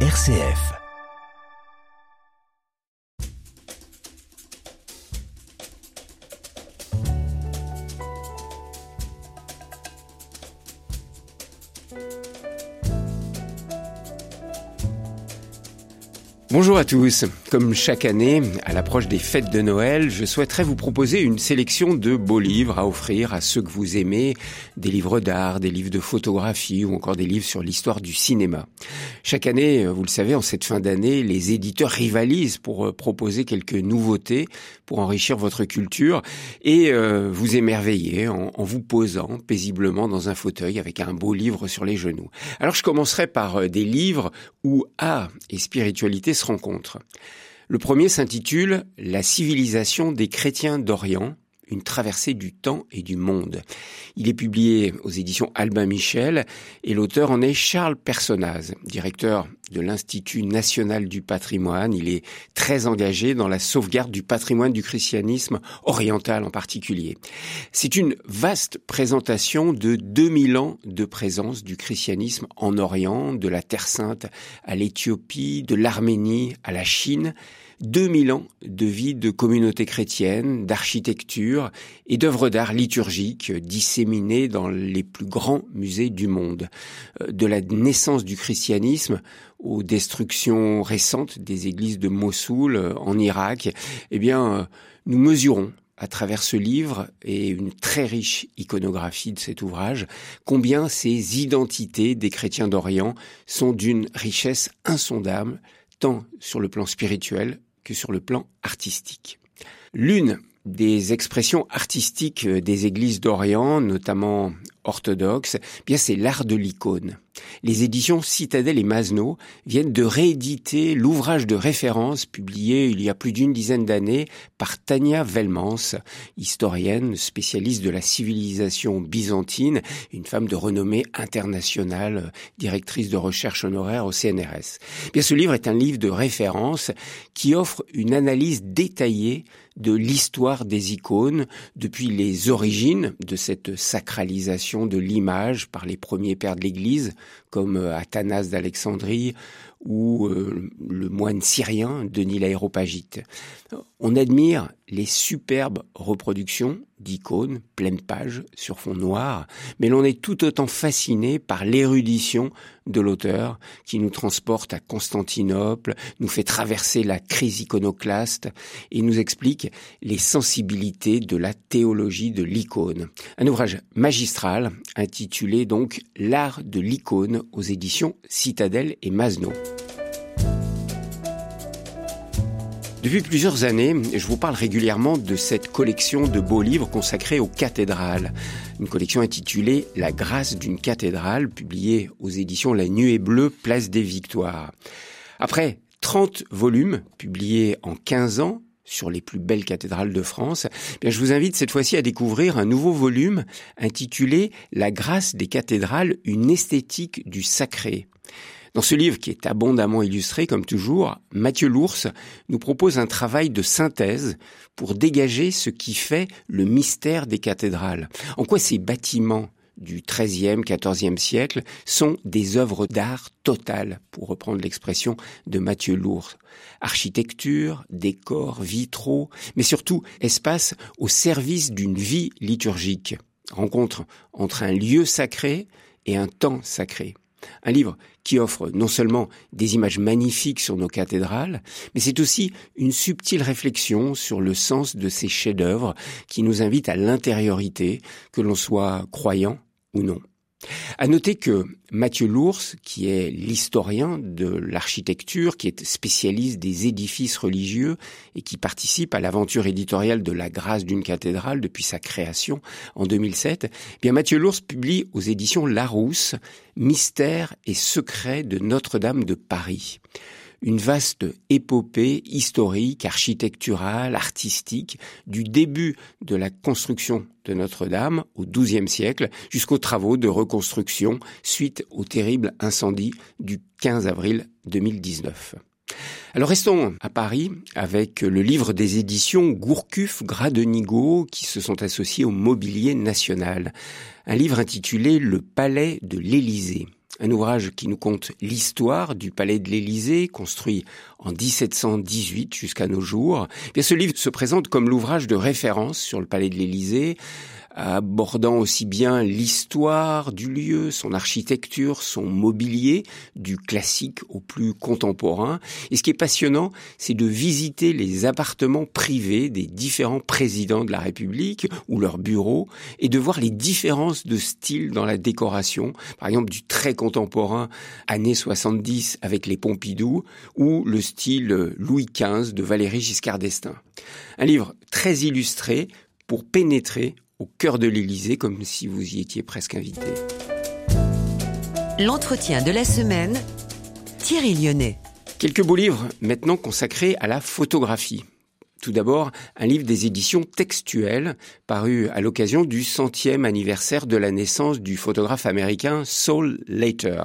RCF. Bonjour à tous. Comme chaque année, à l'approche des fêtes de Noël, je souhaiterais vous proposer une sélection de beaux livres à offrir à ceux que vous aimez, des livres d'art, des livres de photographie ou encore des livres sur l'histoire du cinéma. Chaque année, vous le savez, en cette fin d'année, les éditeurs rivalisent pour euh, proposer quelques nouveautés pour enrichir votre culture et euh, vous émerveiller en, vous posant paisiblement dans un fauteuil avec un beau livre sur les genoux. Alors je commencerai par euh, des livres où art et spiritualité rencontrent. Le premier s'intitule La civilisation des chrétiens d'Orient une traversée du temps et du monde. Il est publié aux éditions Albin Michel et l'auteur en est Charles Personnaz, directeur de l'Institut national du patrimoine. Il est très engagé dans la sauvegarde du patrimoine du christianisme oriental en particulier. C'est une vaste présentation de 2000 ans de présence du christianisme en Orient, de la Terre Sainte à l'Éthiopie, de l'Arménie à la Chine 2000 ans de vie de communauté chrétienne, d'architecture et d'œuvres d'art liturgiques disséminées dans les plus grands musées du monde. Euh, de la naissance du christianisme aux destructions récentes des églises de Mossoul euh, en Irak, eh bien, euh, nous mesurons à travers ce livre et une très riche iconographie de cet ouvrage, combien ces identités des chrétiens d'Orient sont d'une richesse insondable, tant sur le plan spirituel que sur le plan artistique. L'une des expressions artistiques des églises d'Orient, notamment orthodoxes, eh bien c'est l'art de l'icône. Les éditions Citadel et Masno viennent de rééditer l'ouvrage de référence publié il y a plus d'une dizaine d'années par Tania Velmans, historienne spécialiste de la civilisation byzantine, une femme de renommée internationale, directrice de recherche honoraire au CNRS. Eh bien ce livre est un livre de référence qui offre une analyse détaillée de l'histoire des icônes depuis les origines de cette sacralisation de l'image par les premiers pères de l'Église, comme euh, Athanas d'Alexandrie ou euh, le moine syrien Denis l'Aéropagite. On admire les superbes reproductions d'icônes pleine page sur fond noir, mais l'on est tout autant fasciné par l'érudition de l'auteur qui nous transporte à Constantinople, nous fait traverser la crise iconoclaste et nous explique les sensibilités de la théologie de l'icône. Un ouvrage magistral intitulé donc L'art de l'icône aux éditions Citadel et Masno. Depuis plusieurs années, je vous parle régulièrement de cette collection de beaux livres consacrés aux cathédrales. Une collection intitulée La grâce d'une cathédrale, publiée aux éditions La Nuée Bleue, Place des Victoires. Après 30 volumes publiés en 15 ans, sur les plus belles cathédrales de France, eh je vous invite cette fois-ci à découvrir un nouveau volume intitulé La grâce des cathédrales, une esthétique du sacré. Dans ce livre qui est abondamment illustré, comme toujours, Mathieu Lours nous propose un travail de synthèse pour dégager ce qui fait le mystère des cathédrales. En quoi ces bâtiments du XIIIe, XIVe siècle sont des œuvres d'art totales, pour reprendre l'expression de Mathieu Lours. Architecture, décors, vitraux, mais surtout espace au service d'une vie liturgique. Rencontre entre un lieu sacré et un temps sacré. Un livre qui offre non seulement des images magnifiques sur nos cathédrales, mais c'est aussi une subtile réflexion sur le sens de ces chefs-d'œuvre qui nous invitent à l'intériorité, que l'on soit croyant ou non. À noter que Mathieu Lours, qui est l'historien de l'architecture, qui est spécialiste des édifices religieux et qui participe à l'aventure éditoriale de la grâce d'une cathédrale depuis sa création en 2007, eh bien Mathieu Lours publie aux éditions Larousse Mystère et secret de Notre-Dame de Paris une vaste épopée historique, architecturale, artistique, du début de la construction de Notre-Dame au XIIe siècle jusqu'aux travaux de reconstruction suite au terrible incendie du 15 avril 2019. Alors restons à Paris avec le livre des éditions Gourcuff Gradenigo qui se sont associés au mobilier national. Un livre intitulé Le Palais de l'Élysée. Un ouvrage qui nous conte l'histoire du palais de l'Élysée, construit en 1718 jusqu'à nos jours. Et ce livre se présente comme l'ouvrage de référence sur le palais de l'Élysée, abordant aussi bien l'histoire du lieu, son architecture, son mobilier, du classique au plus contemporain. Et ce qui est passionnant, c'est de visiter les appartements privés des différents présidents de la République ou leurs bureaux et de voir les différences de style dans la décoration. Par exemple, du très contemporain années 70 avec les Pompidou ou le style Louis XV de Valéry Giscard d'Estaing. Un livre très illustré pour pénétrer au cœur de l'Élysée, comme si vous y étiez presque invité. L'entretien de la semaine, Thierry Lyonnais. Quelques beaux livres maintenant consacrés à la photographie. Tout d'abord, un livre des éditions textuelles, paru à l'occasion du centième anniversaire de la naissance du photographe américain Saul Leiter.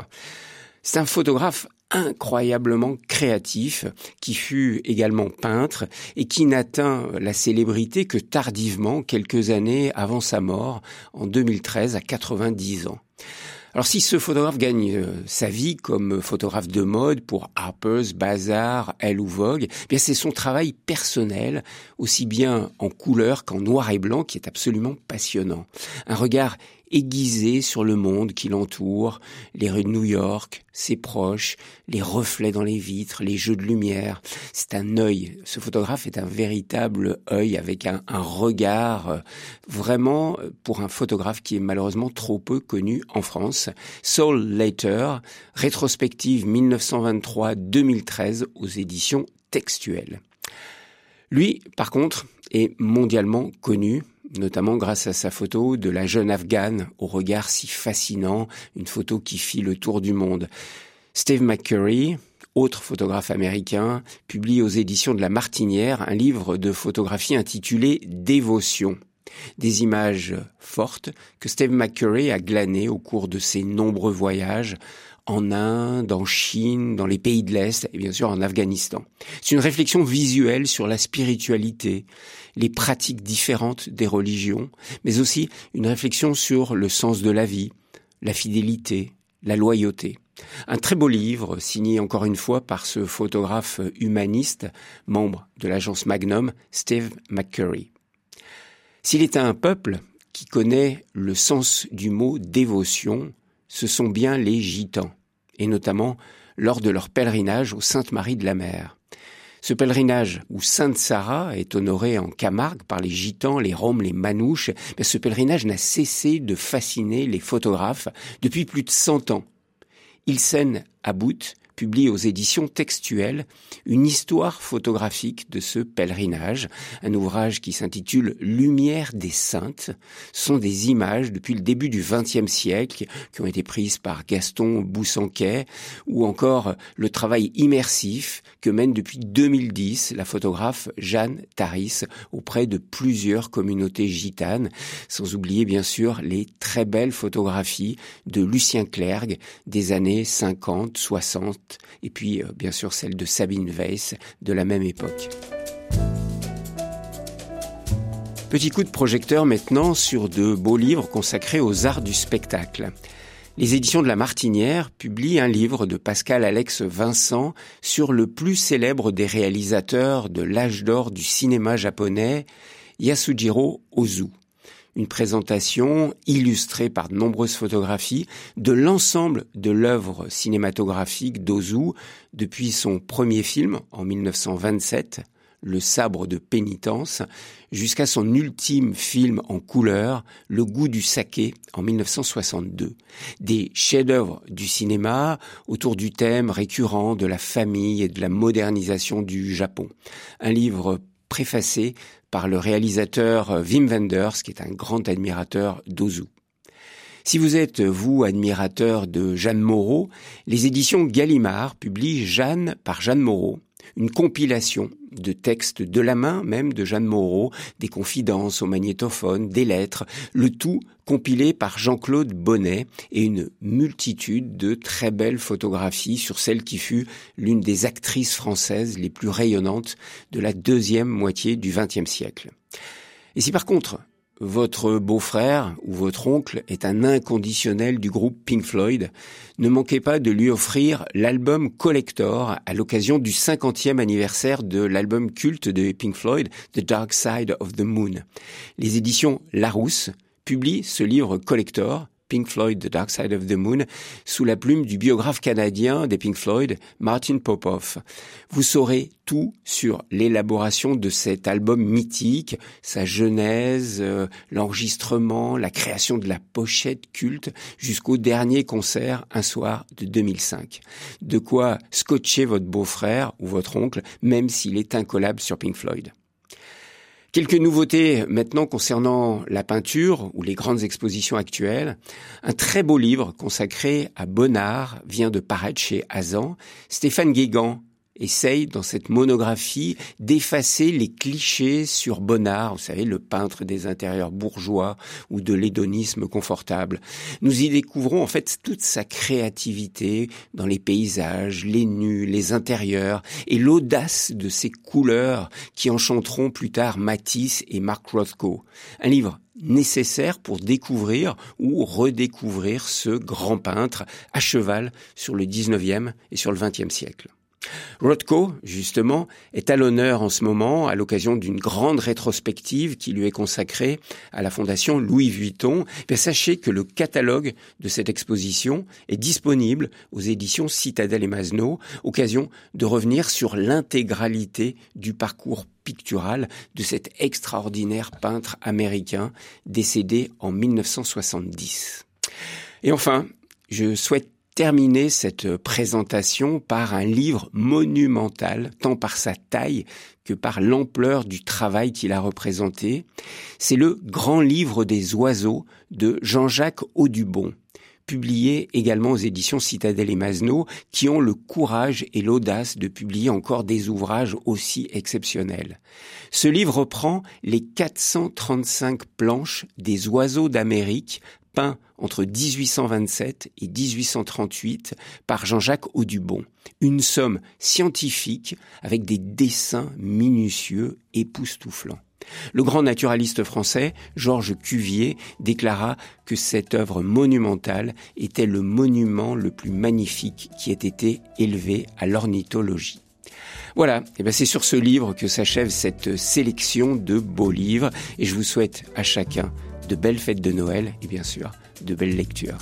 C'est un photographe incroyablement créatif, qui fut également peintre et qui n'atteint la célébrité que tardivement, quelques années avant sa mort, en 2013, à 90 ans. Alors si ce photographe gagne euh, sa vie comme photographe de mode pour Harper's, Bazaar, Elle ou Vogue, eh bien c'est son travail personnel, aussi bien en couleur qu'en noir et blanc, qui est absolument passionnant. Un regard aiguisé sur le monde qui l'entoure, les rues de New York, ses proches, les reflets dans les vitres, les jeux de lumière. C'est un œil. Ce photographe est un véritable œil avec un, regard euh, vraiment euh, pour un photographe qui est malheureusement trop peu connu en France. Soul Later, rétrospective 1923-2013 aux éditions textuelles. Lui, par contre, est mondialement connu notamment grâce à sa photo de la jeune afghane au regard si fascinant, une photo qui fit le tour du monde. Steve McCurry, autre photographe américain, publie aux éditions de La Martinière un livre de photographie intitulé Dévotion. Des images fortes que Steve McCurry a glanées au cours de ses nombreux voyages en Inde, en Chine, dans les pays de l'Est et bien sûr en Afghanistan. C'est une réflexion visuelle sur la spiritualité, les pratiques différentes des religions, mais aussi une réflexion sur le sens de la vie, la fidélité, la loyauté. Un très beau livre, signé encore une fois par ce photographe humaniste, membre de l'agence Magnum, Steve McCurry. S'il est un peuple qui connaît le sens du mot dévotion, ce sont bien les gitans, et notamment lors de leur pèlerinage au Sainte-Marie de la Mer. Ce pèlerinage où Sainte Sarah est honorée en Camargue par les gitans, les roms, les manouches, mais ce pèlerinage n'a cessé de fasciner les photographes depuis plus de cent ans. Il scène à bout publie aux éditions textuelles une histoire photographique de ce pèlerinage, un ouvrage qui s'intitule Lumière des saintes. Sont des images depuis le début du XXe siècle qui ont été prises par Gaston Boussanquet ou encore le travail immersif que mène depuis 2010 la photographe Jeanne Taris auprès de plusieurs communautés gitanes, sans oublier bien sûr les très belles photographies de Lucien Clergue des années 50, 60 et puis euh, bien sûr celle de Sabine Weiss de la même époque. Petit coup de projecteur maintenant sur de beaux livres consacrés aux arts du spectacle. Les éditions de la Martinière publient un livre de Pascal Alex Vincent sur le plus célèbre des réalisateurs de l'âge d'or du cinéma japonais, Yasujiro Ozu une présentation illustrée par de nombreuses photographies de l'ensemble de l'œuvre cinématographique d'Ozu depuis son premier film en 1927, Le sabre de pénitence, jusqu'à son ultime film en couleur, Le goût du saké en 1962. Des chefs-d'œuvre du cinéma autour du thème récurrent de la famille et de la modernisation du Japon. Un livre préfacé par le réalisateur euh, Wim Wenders, qui est un grand admirateur d'Ozu. Si vous êtes, vous, admirateur de Jeanne Moreau, les éditions Gallimard publient Jeanne par Jeanne Moreau, une compilation de textes de la main même de Jeanne Moreau, des confidences au magnétophone, des lettres, le tout compilé par Jean-Claude Bonnet et une multitude de très belles photographies sur celle qui fut l'une des actrices françaises les plus rayonnantes de la deuxième moitié du XXe siècle. Et si par contre votre beau-frère ou votre oncle est un inconditionnel du groupe Pink Floyd, ne manquez pas de lui offrir l'album Collector à l'occasion du 50e anniversaire de l'album culte de Pink Floyd, The Dark Side of the Moon. Les éditions Larousse publient ce livre Collector Pink Floyd, The Dark Side of the Moon, sous la plume du biographe canadien des Pink Floyd, Martin Popoff. Vous saurez tout sur l'élaboration de cet album mythique, sa genèse, euh, l'enregistrement, la création de la pochette culte, jusqu'au dernier concert un soir de 2005. De quoi scotcher votre beau-frère ou votre oncle, même s'il est incollable sur Pink Floyd. Quelques nouveautés maintenant concernant la peinture ou les grandes expositions actuelles. Un très beau livre consacré à Bonnard vient de paraître chez Azan. Stéphane Guégan essaye dans cette monographie d'effacer les clichés sur Bonnard, vous savez, le peintre des intérieurs bourgeois ou de l'hédonisme confortable. Nous y découvrons en fait toute sa créativité dans les paysages, les nus, les intérieurs et l'audace de ses couleurs qui enchanteront plus tard Matisse et Mark Rothko. Un livre nécessaire pour découvrir ou redécouvrir ce grand peintre à cheval sur le 19e et sur le 20e siècle. Rothko, justement, est à l'honneur en ce moment à l'occasion d'une grande rétrospective qui lui est consacrée à la Fondation Louis Vuitton. Mais sachez que le catalogue de cette exposition est disponible aux éditions Citadel et Masno, occasion de revenir sur l'intégralité du parcours pictural de cet extraordinaire peintre américain décédé en 1970. Et enfin, je souhaite terminer cette présentation par un livre monumental, tant par sa taille que par l'ampleur du travail qu'il a représenté. C'est le Grand Livre des oiseaux de Jean-Jacques Audubon publié également aux éditions Citadel et Masno, qui ont le courage et l'audace de publier encore des ouvrages aussi exceptionnels. Ce livre reprend les 435 planches des oiseaux d'Amérique peint entre 1827 et 1838 par Jean-Jacques Audubon. Une somme scientifique avec des dessins minutieux époustouflants. Le grand naturaliste français, Georges Cuvier, déclara que cette œuvre monumentale était le monument le plus magnifique qui ait été élevé à l'ornithologie. Voilà, et ben c'est sur ce livre que s'achève cette sélection de beaux livres et je vous souhaite à chacun de belles fêtes de Noël et bien sûr de belles lectures.